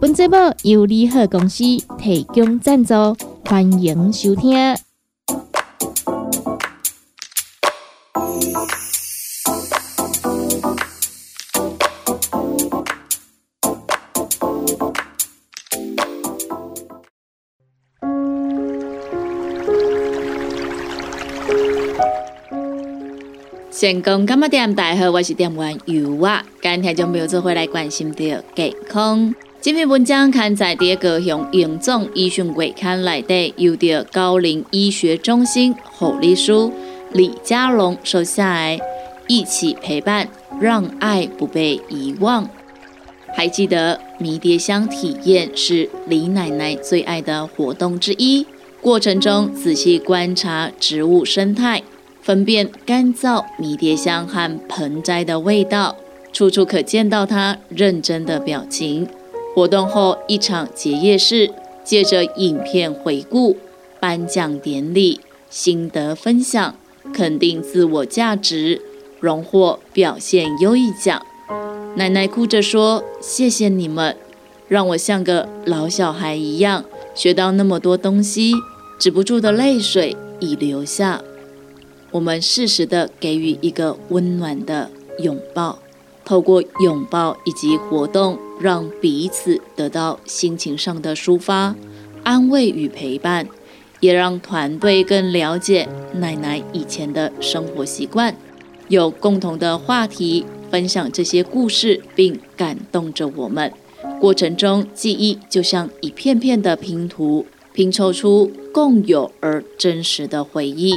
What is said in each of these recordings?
本节目由利好公司提供赞助，欢迎收听。成功干嘛店？大家好，我是店员尤啊。今天就没有做回来关心的健康。这篇文章刊载第一个向永总医讯月刊来的，由着高龄医学中心护理师李家龙收下来，一起陪伴，让爱不被遗忘。还记得迷迭香体验是李奶奶最爱的活动之一，过程中仔细观察植物生态。分辨干燥迷迭香和盆栽的味道，处处可见到他认真的表情。活动后一场结业式，借着影片回顾、颁奖典礼、心得分享、肯定自我价值，荣获表现优异奖。奶奶哭着说：“谢谢你们，让我像个老小孩一样学到那么多东西，止不住的泪水已流下。”我们适时的给予一个温暖的拥抱，透过拥抱以及活动，让彼此得到心情上的抒发、安慰与陪伴，也让团队更了解奶奶以前的生活习惯，有共同的话题，分享这些故事，并感动着我们。过程中，记忆就像一片片的拼图，拼凑出共有而真实的回忆。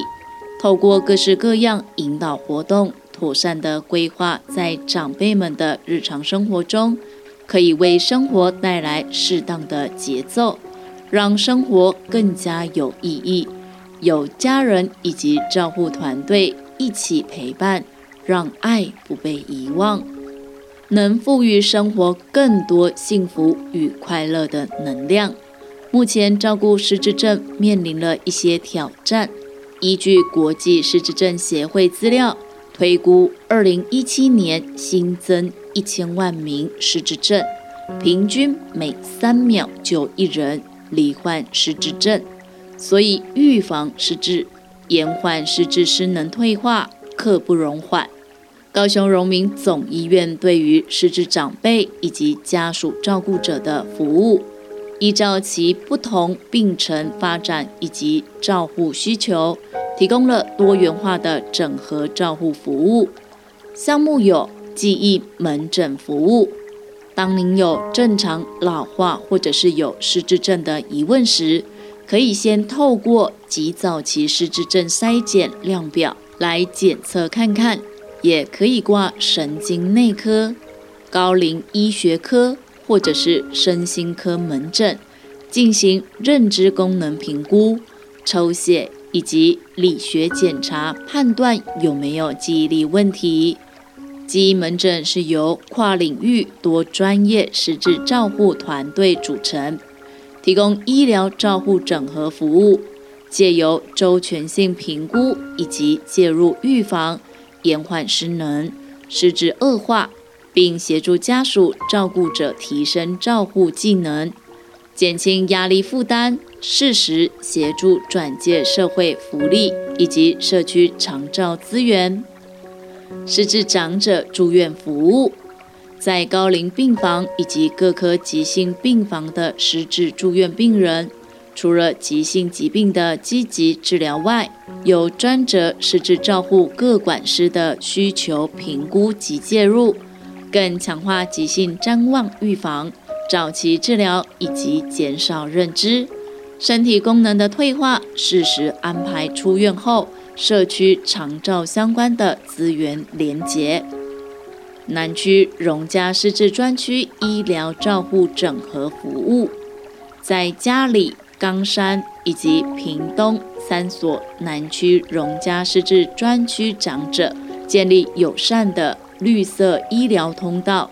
透过各式各样引导活动，妥善的规划在长辈们的日常生活中，可以为生活带来适当的节奏，让生活更加有意义。有家人以及照护团队一起陪伴，让爱不被遗忘，能赋予生活更多幸福与快乐的能量。目前照顾失智症面临了一些挑战。依据国际失智症协会资料推估，二零一七年新增一千万名失智症，平均每三秒就一人罹患失智症。所以，预防失智、延缓失智失能退化，刻不容缓。高雄荣民总医院对于失智长辈以及家属照顾者的服务。依照其不同病程发展以及照护需求，提供了多元化的整合照护服务项目，有记忆门诊服务。当您有正常老化或者是有失智症的疑问时，可以先透过及早期失智症筛检量表来检测看看，也可以挂神经内科、高龄医学科。或者是身心科门诊进行认知功能评估、抽血以及理学检查，判断有没有记忆力问题。记忆门诊是由跨领域多专业实质照护团队组成，提供医疗照护整合服务，借由周全性评估以及介入预防、延缓失能、失智恶化。并协助家属照顾者提升照护技能，减轻压力负担，适时协助转介社会福利以及社区长照资源。失智长者住院服务，在高龄病房以及各科急性病房的失智住院病人，除了急性疾病的积极治疗外，有专责失智照护各管师的需求评估及介入。更强化急性谵妄预防、早期治疗以及减少认知、身体功能的退化，适时安排出院后社区长照相关的资源连结。南区荣家失智专区医疗照护整合服务，在家里冈山以及屏东三所南区荣家失智专区长者，建立友善的绿色医疗通道，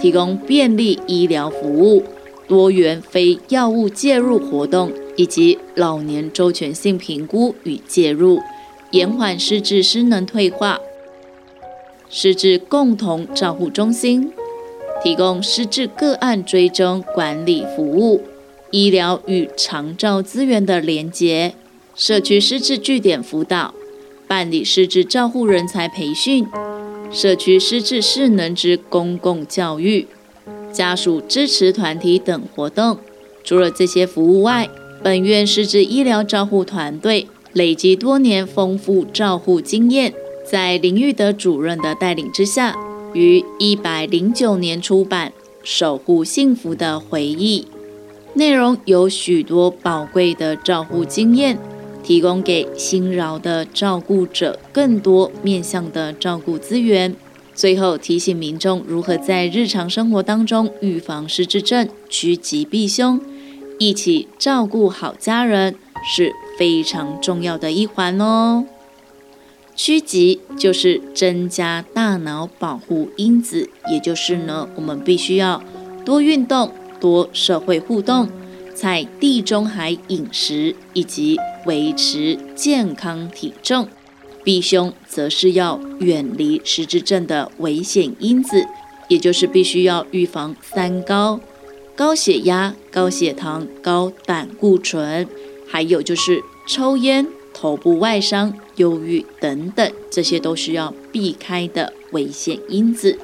提供便利医疗服务、多元非药物介入活动，以及老年周全性评估与介入，延缓失智失能退化。失智共同照护中心提供失智个案追踪管理服务。医疗与长照资源的连结，社区失智据点辅导，办理失智照护人才培训，社区失智势能之公共教育，家属支持团体等活动。除了这些服务外，本院失智医疗照护团队累积多年丰富照护经验，在林玉德主任的带领之下，于一百零九年出版《守护幸福的回忆》。内容有许多宝贵的照护经验，提供给新饶的照顾者更多面向的照顾资源。最后提醒民众如何在日常生活当中预防失智症，趋吉避凶，一起照顾好家人是非常重要的一环哦。趋吉就是增加大脑保护因子，也就是呢，我们必须要多运动。多社会互动，在地中海饮食以及维持健康体重。避凶则是要远离失智症的危险因子，也就是必须要预防三高：高血压、高血糖、高胆固醇，还有就是抽烟、头部外伤、忧郁等等，这些都是要避开的危险因子。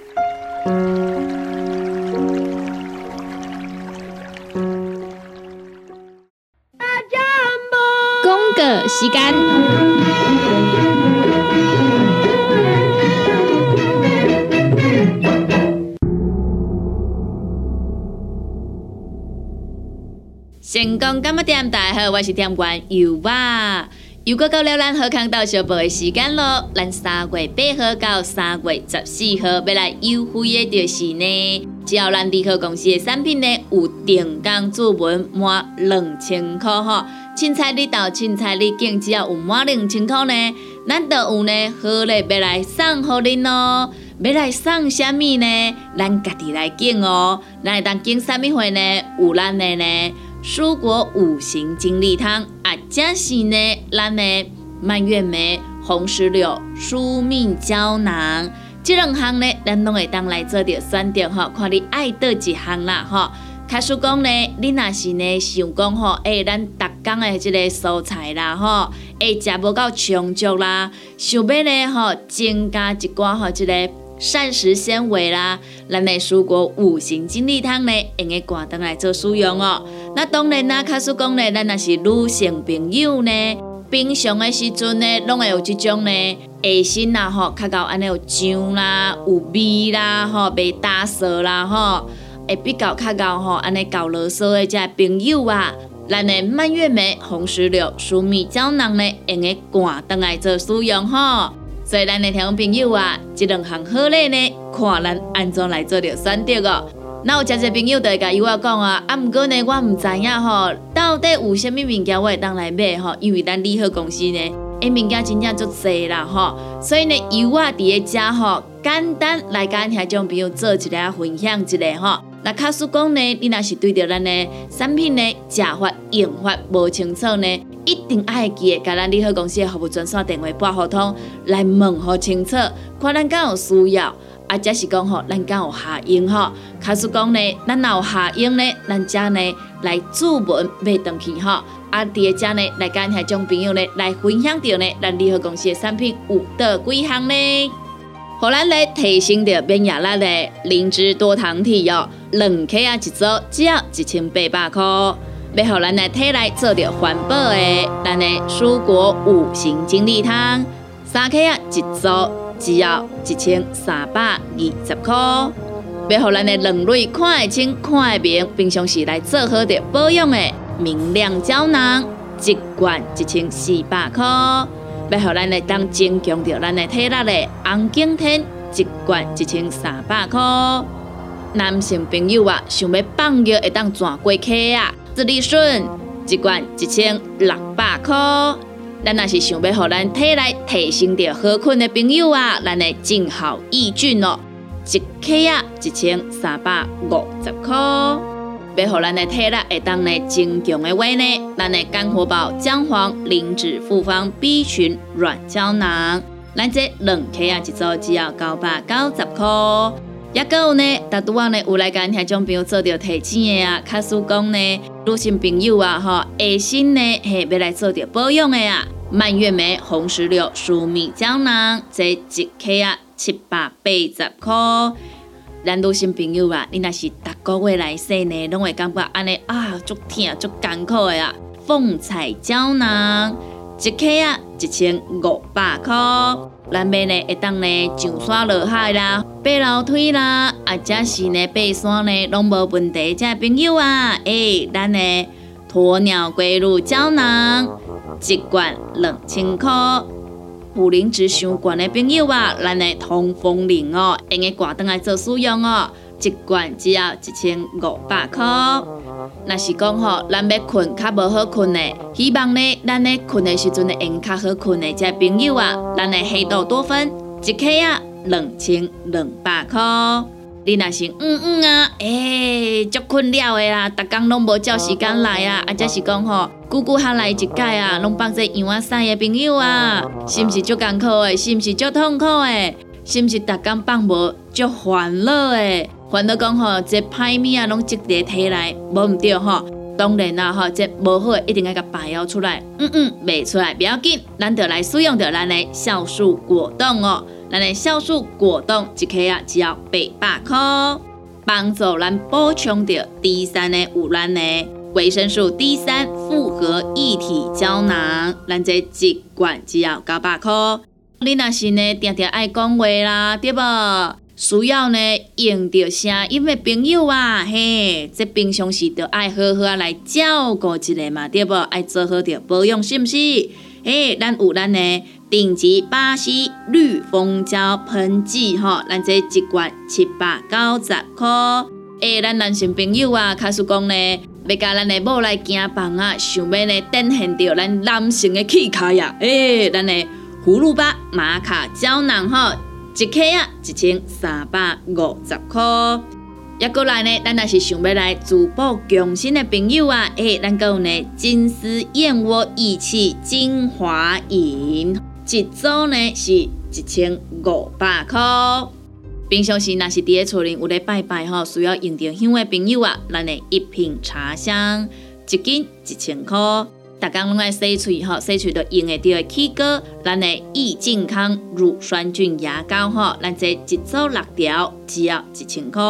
成功干么店？大家好，我是店员尤娃。又过到了咱好康到小报的时间咯，咱三月八号到三月十四号要来优惠的就是呢，只要咱利好公司的产品呢有定岗注文满两千块吼，凊彩你到凊彩你拣，只要有满两千块呢，咱就有呢好礼要来送互恁咯。要来送啥物呢？咱家己来拣哦。咱来当拣啥物货呢？有咱的呢。蔬果五行精力汤啊，加是呢，咱的蔓越莓、红石榴、舒命胶囊，这两项呢，咱拢会当来做着选择吼，看你爱倒一项啦吼。开始讲呢，你若是呢想讲吼，诶，咱逐工的即个蔬菜啦吼，诶，食无够充足啦，想要呢吼增加一寡吼即个。膳食纤维啦，咱的蔬果五行精力汤呢，用个挂灯来做使用哦。那当然啦，卡叔讲呢，咱若是女性朋友呢，平常的时阵呢，拢会有即种呢，下身啦吼，较够安尼有痒啦，有味啦吼，被打湿啦吼，会比较较够吼，安尼搞啰嗦的这朋友啊，咱的蔓越莓、红石榴、舒米胶囊呢，用个挂灯来做使用吼。所以咱的听众朋友啊，这两项好礼呢，看咱安怎来做着选择哦。那有真侪朋友会甲伊我讲啊，啊，毋过呢，我毋知影吼，到底有虾米物件我会当来买吼？因为咱利好公司呢，诶，物件真正足济啦吼。所以呢，由我伫咧遮吼，简单来甲听众朋友做一个分享一下吼。那卡叔讲呢，你若是对着咱的产品呢，食法用法无清楚呢？一定爱记得，甲咱利好公司的服务专线电话拨互通，来问好清楚，看咱敢有需要，啊，则是讲吼，咱敢有下用吼。卡叔讲呢，咱若有下用呢，咱则呢来注文买登去吼。啊，伫个遮呢来甲遐种朋友呢来分享着呢，咱利好公司的产品有倒几项呢？互咱来提升着变压力的灵芝多糖体哦，两克啊一组，只要一千八百块。要互咱的体内做着环保的，咱的蔬果五行精力汤，三克啊一组，只要一千三百二十块。要互咱的两蕊看会清、看会明，平常时来做好着保养的明亮胶囊，一罐一千四百块。要互咱的当增强着咱的体力的红景天，一罐一千三百块。男性朋友啊，想要放尿会当转过溪啊？自利顺一罐一千六百块。咱若是想要互咱体内提升着好困的朋友啊，咱的静好益菌哦，一克啊一千三百五十块。要互咱的体力会当呢增强的话呢，咱的肝火宝姜黄灵脂复方 B 群软胶囊，咱这两克啊一组只要九百九十块。也个有呢，大拄仔呢有来跟听众朋友做着提钱的啊，卡叔讲呢，女性朋友啊吼，下身呢系要来做着保养的啊，蔓越莓红石榴舒米胶囊，这一克啊七百八十块。咱女性朋友啊，你若是逐个月来洗呢，拢会感觉安尼啊，足痛足艰苦的啊，凤彩胶囊。一克啊，一千五百块。咱要呢会当呢上山落海啦，爬楼梯啦，啊，者是呢爬山呢，拢无问题。遮朋友啊，诶，咱呢鸵鸟龟乳胶囊一罐两千块。负磷值伤悬的朋友啊，咱的通风灵哦，用个挂灯来做使用哦。一罐只要一千五百块。若是讲吼，咱要困较无好困的，希望呢，咱咧困的时阵会，用较好困的，这朋友啊，咱的黑豆多酚一克啊，两千两百块。你若是嗯嗯啊，诶，足困了的啦，逐工拢无照时间来啊，啊，则是讲吼，久久下来一届啊，拢放在羊啊晒的朋友啊，是毋是足艰苦的？是毋是足痛苦的？是毋是逐工放无足烦恼的？烦恼讲吼，这歹物啊，拢积伫体内，无毋对吼。当然啦吼，这无好一定要甲排妖出来。嗯嗯，袂出来不要紧，咱就来使用着咱的酵素果冻哦。咱的酵素果冻一克啊，只要八百块，帮助咱补充着 D 三的有咱的维生素 D 三复合一体胶囊，咱这一罐只要九百块。你若是呢，定定爱讲话啦，对无？需要呢用着声音的朋友啊，嘿，这平常时着爱好好啊来照顾一下嘛，对不？爱做好着保养，是毋是？嘿，咱有咱的顶级巴西绿蜂胶喷剂吼，咱这一罐七百九十块。诶，咱男性朋友啊，开始讲呢，要甲咱的某来行房啊，想要呢展现着咱男性的气概呀。诶，咱的葫芦巴玛卡胶囊吼。一克啊，一千三百五十块。也过来呢，咱若是想要来珠宝强身的朋友啊，诶，咱有呢金丝燕窝益气精华饮，一组呢是一千五百块。平常时若是伫咧厝里有咧拜拜吼，需要用着香的朋友啊，咱的一瓶茶香，一斤一千块。大家拢爱洗喙吼，洗喙都用会着的起膏，咱的益健康乳酸菌牙膏吼，咱这一组六条只要一千块。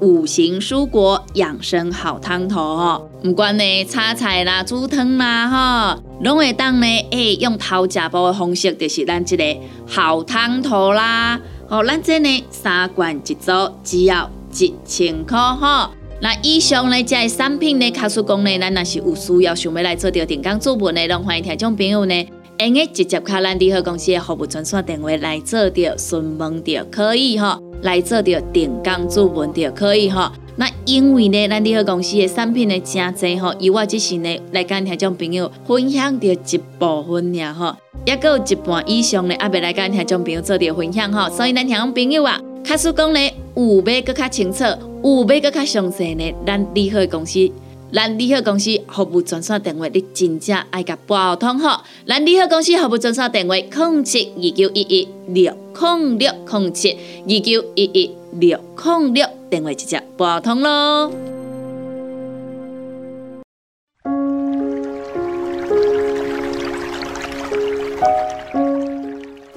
五行蔬果养生好汤头吼，唔管呢炒菜啦、煮汤啦吼，拢会当呢诶用头食煲的方式，就是咱这个好汤头啦。吼，咱这呢三罐一组只要一千块吼。那以上呢，这产品呢，卡叔讲呢，咱若是有需要想要来做着电工做文的，拢欢迎听众朋友呢，用个直接卡咱联合公司的服务专线电话来做着询问着可以哈，来做着电工做文着可以哈。那因为呢，咱联合公司的产品呢，真侪吼，以我只是呢来跟听众朋友分享着一部分呀哈，也有一半以上呢，也未来跟听众朋友做着分享哈，所以咱听众朋友啊，卡叔讲呢，有要搁较清楚。有要搁较详细呢，咱利好公司，咱利好公司服务专线电话，你真正爱甲拨通吼。咱利好公司服务专线电话：零七二九一一六零六零七二九一一六零六，电话直接拨通咯。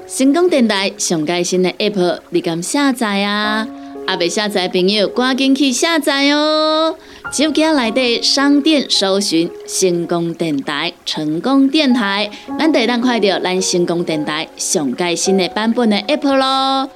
成功电台上盖新的 App，你敢下载啊？阿未下载朋友，赶紧去下载哦！手机内底商店搜寻“成功电台”，成功电台，咱得当快到咱成功电台上盖新的版本的 App 咯。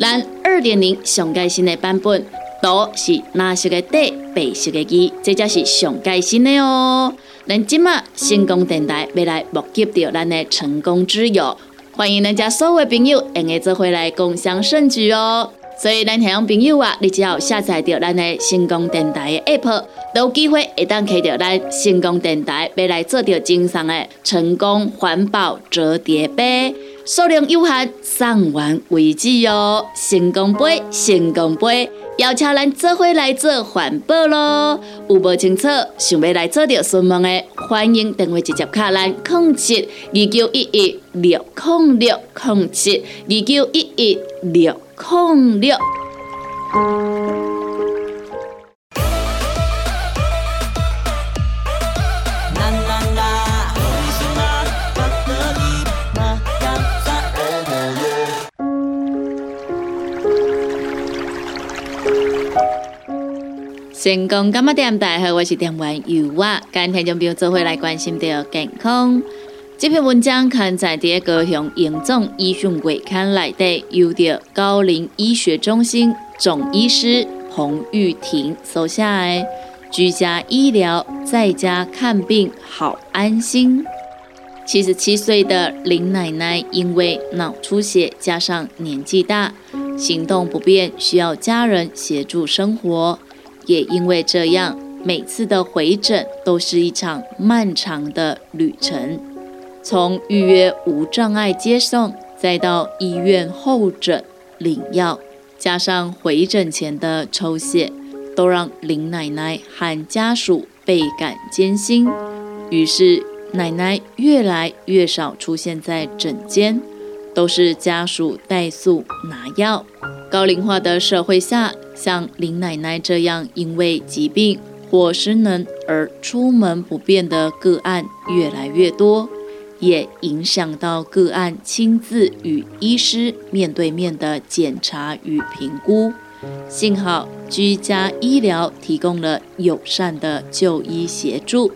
咱二点零上盖新的版本，都是蓝色的底，白色的字，这才是上盖新的哦。咱今麦成功电台要来募集到咱的成功之友，欢迎咱家所有朋友，下个做回来共享盛举哦。所以咱听众朋友啊，你只要下载到咱的成功电台的 app，都有机会会当开到咱成功电台，要来做着精上的成功环保折叠杯，数量有限，送完为止哦。成功杯，成功杯，邀请咱做伙来做环保咯。有无清楚，想要来做着询问的，欢迎电话直接卡咱控七二九一一六控六控七二九一一六。控六。成功干嘛点？大家好，我是点玩油啊，今天就不用做回来关心到健康。这篇文章刊载在高雄严重医讯月刊内底，由着高龄医学中心总医师彭玉婷所下的居家医疗在家看病好安心。七十七岁的林奶奶因为脑出血加上年纪大，行动不便，需要家人协助生活，也因为这样，每次的回诊都是一场漫长的旅程。从预约无障碍接送，再到医院候诊领药，加上回诊前的抽血，都让林奶奶和家属倍感艰辛。于是，奶奶越来越少出现在诊间，都是家属带速拿药。高龄化的社会下，像林奶奶这样因为疾病或失能而出门不便的个案越来越多。也影响到个案亲自与医师面对面的检查与评估。幸好居家医疗提供了友善的就医协助，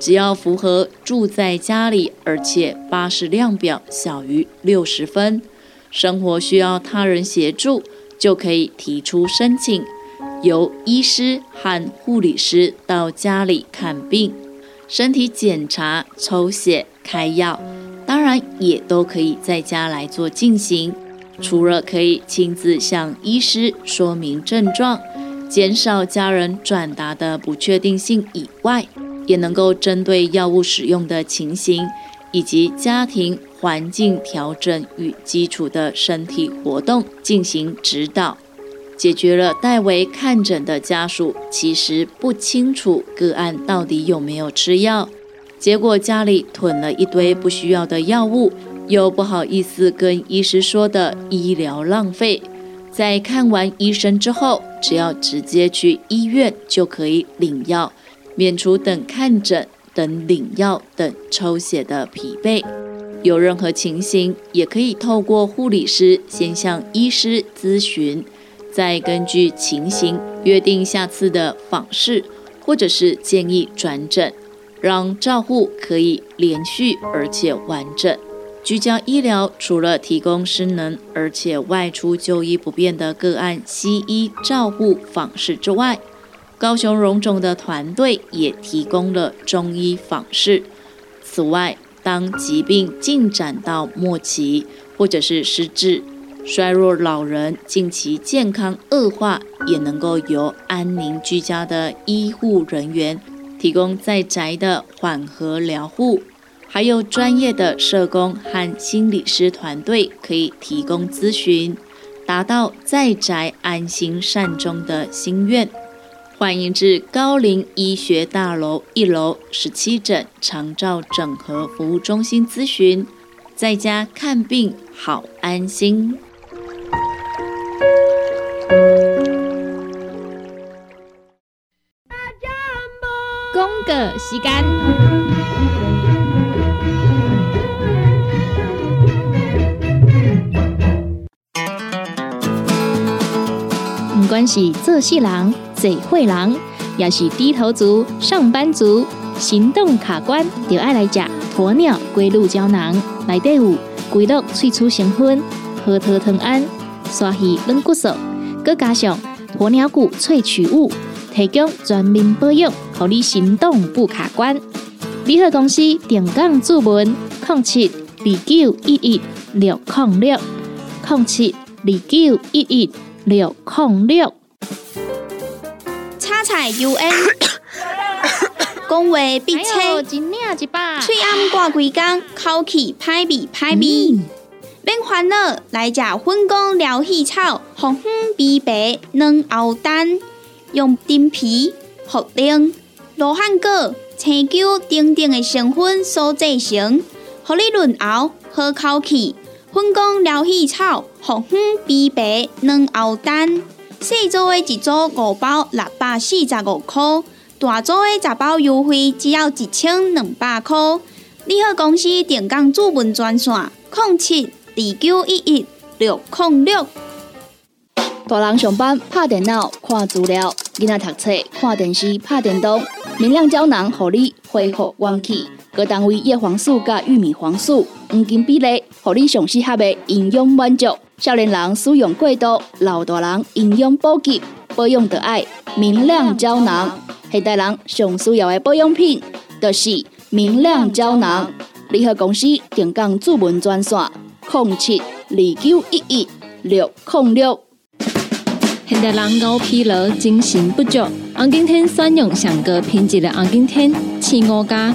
只要符合住在家里，而且巴士量表小于六十分，生活需要他人协助，就可以提出申请，由医师和护理师到家里看病。身体检查、抽血、开药，当然也都可以在家来做进行。除了可以亲自向医师说明症状，减少家人转达的不确定性以外，也能够针对药物使用的情形以及家庭环境调整与基础的身体活动进行指导。解决了代为看诊的家属其实不清楚个案到底有没有吃药，结果家里囤了一堆不需要的药物，又不好意思跟医师说的医疗浪费。在看完医生之后，只要直接去医院就可以领药，免除等看诊、等领药、等抽血的疲惫。有任何情形，也可以透过护理师先向医师咨询。再根据情形约定下次的访视，或者是建议转诊，让照护可以连续而且完整。居家医疗除了提供失能而且外出就医不便的个案西医照护访视之外，高雄荣总的团队也提供了中医访视。此外，当疾病进展到末期或者是失智。衰弱老人近期健康恶化，也能够由安宁居家的医护人员提供在宅的缓和疗护，还有专业的社工和心理师团队可以提供咨询，达到在宅安心善终的心愿。欢迎至高龄医学大楼一楼十七诊长照整合服务中心咨询，在家看病好安心。公个时间，不管是做事人、嘴会人，也是低头族、上班族，行动卡关，就爱来食鸵鸟龟鹿胶囊，内底有龟鹿萃取成分，核桃藤胺、刷鱼软骨素，佮加上鸵鸟骨萃取物。提供全面保养，让你行动不卡关。联合公司定岗注文：零七二九一一六零六零七二九一一六零六。叉彩 U N，讲话必切，嘴暗挂几工，口气歹味歹味。免烦恼，来食粉果疗气草，红粉枇杷软藕丹，用丁皮、茯苓、罗汉果、青椒等等的成分所制成，合你润喉好口气。粉果疗气草，红粉枇杷软藕丹。细组的一组五包，六百四十五块；大组的十包优惠，只要一千两百块。你好，公司电工主文专线：零七二九一一六零六。大人上班拍电脑看资料，囡仔读册看电视拍电动。明亮胶囊，互你恢复元气。各单位叶黄素加玉米黄素黄金比例，互你上适合的营养满足。少年人使用过度，老大人营养补给，保养的爱明亮胶囊。现代人上需要的保养品，就是明亮胶囊。联合公司定岗主文专线：零七二九一一六零六。现代人熬疲劳，精神不足。红景天选用上个品质的红景天，青五加。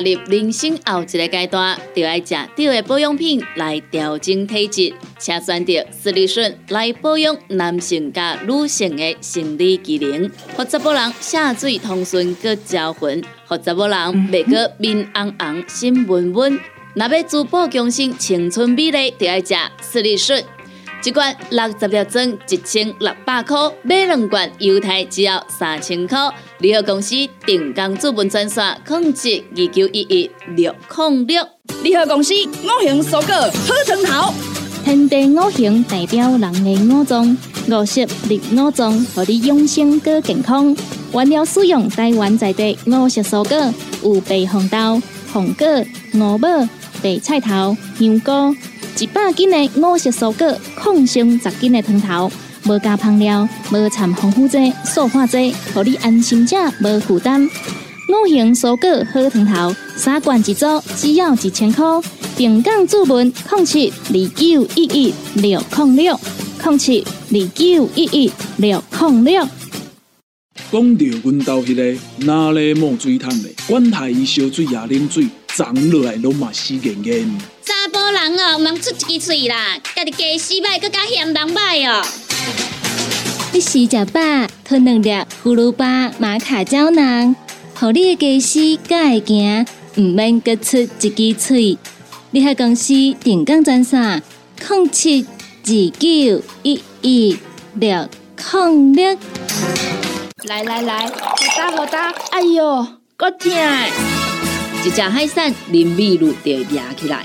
踏入人生后一个阶段，就要食对的保养品来调整体质。请选择斯利顺来保养男性加女性的生理机能，或者某人下水通顺个招魂，或者某人袂个面红红心温温。若要珠宝强身、青春美丽，就要食斯利顺。一罐六十粒装，一千六百块；买两罐，犹太只要三千块。联合公司定岗资本专线：控制二九一一六零六。联合公司五行蔬果好成头。天地五行代表人的五脏，五色绿五脏，让你养生更健康。原料使用台湾在地五色蔬果，有白红豆、红果、五宝、白菜头、香菇，一百斤的五色蔬果，抗性十斤的汤头，无加香料，无掺防腐剂、塑化剂，让你安心吃，无负担。五行蔬果好汤头，三罐一组，只要一千块。平港注文零七二九一一六零六零七二九一一六零六。讲到阮兜迄个哪里冒水桶的，管他伊烧水也啉水，长落来拢嘛死严严。查甫人哦，毋通出一支嘴啦，家己家洗歹，更加嫌人歹哦。你洗食饱，吞两粒葫芦巴、玛卡胶囊，互你的家洗更会行，毋免各出一支嘴。你海公司定岗专线：零七二九一一六零六。来来来，好打好打！哎哟，够痛！一只海扇淋米露就压起来，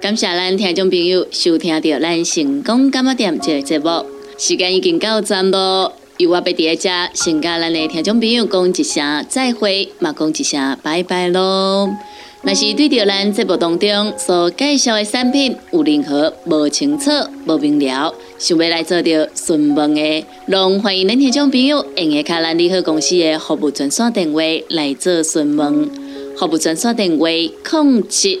感谢咱听众朋友收听到咱成功干么店这个节目。时间已经到站咯，由我要伫遮先甲咱的听众朋友讲一声再会，嘛讲一声拜拜咯。若是对着咱节目当中所介绍的产品有任何无清楚、无明了，想要来做着询问的，拢欢迎恁听众朋友用下卡咱利好公司的服务专线电话来做询问。服务专线电话：零七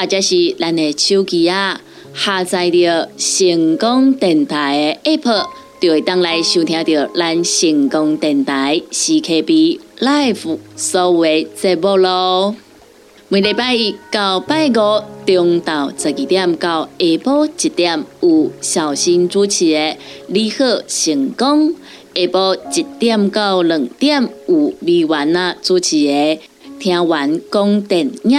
或者是咱的手机啊，下载着成功电台的 app，就会当来收听到咱成功电台 c k b live 所有节目咯。每礼拜一到拜五中昼十二点到下晡一点有小新主持的《你好成功》，下晡一点到两点有美元啊主持的《听完讲电影》，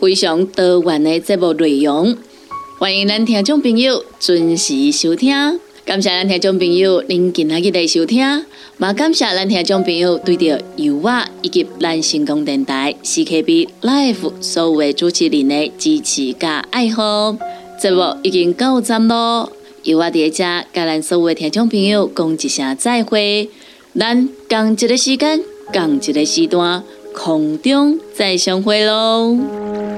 非常多元的节目内容，欢迎咱听众朋友准时收听。感谢咱听众朋友您今仔日的收听，也感谢咱听众朋友对着油画以及咱成功电台 CKB Life 所有的主持人的支持加爱好。节目已经到站咯，油画伫遮甲咱所有的听众朋友讲一声再会，咱共一个时间，共一个时段，空中再相会喽。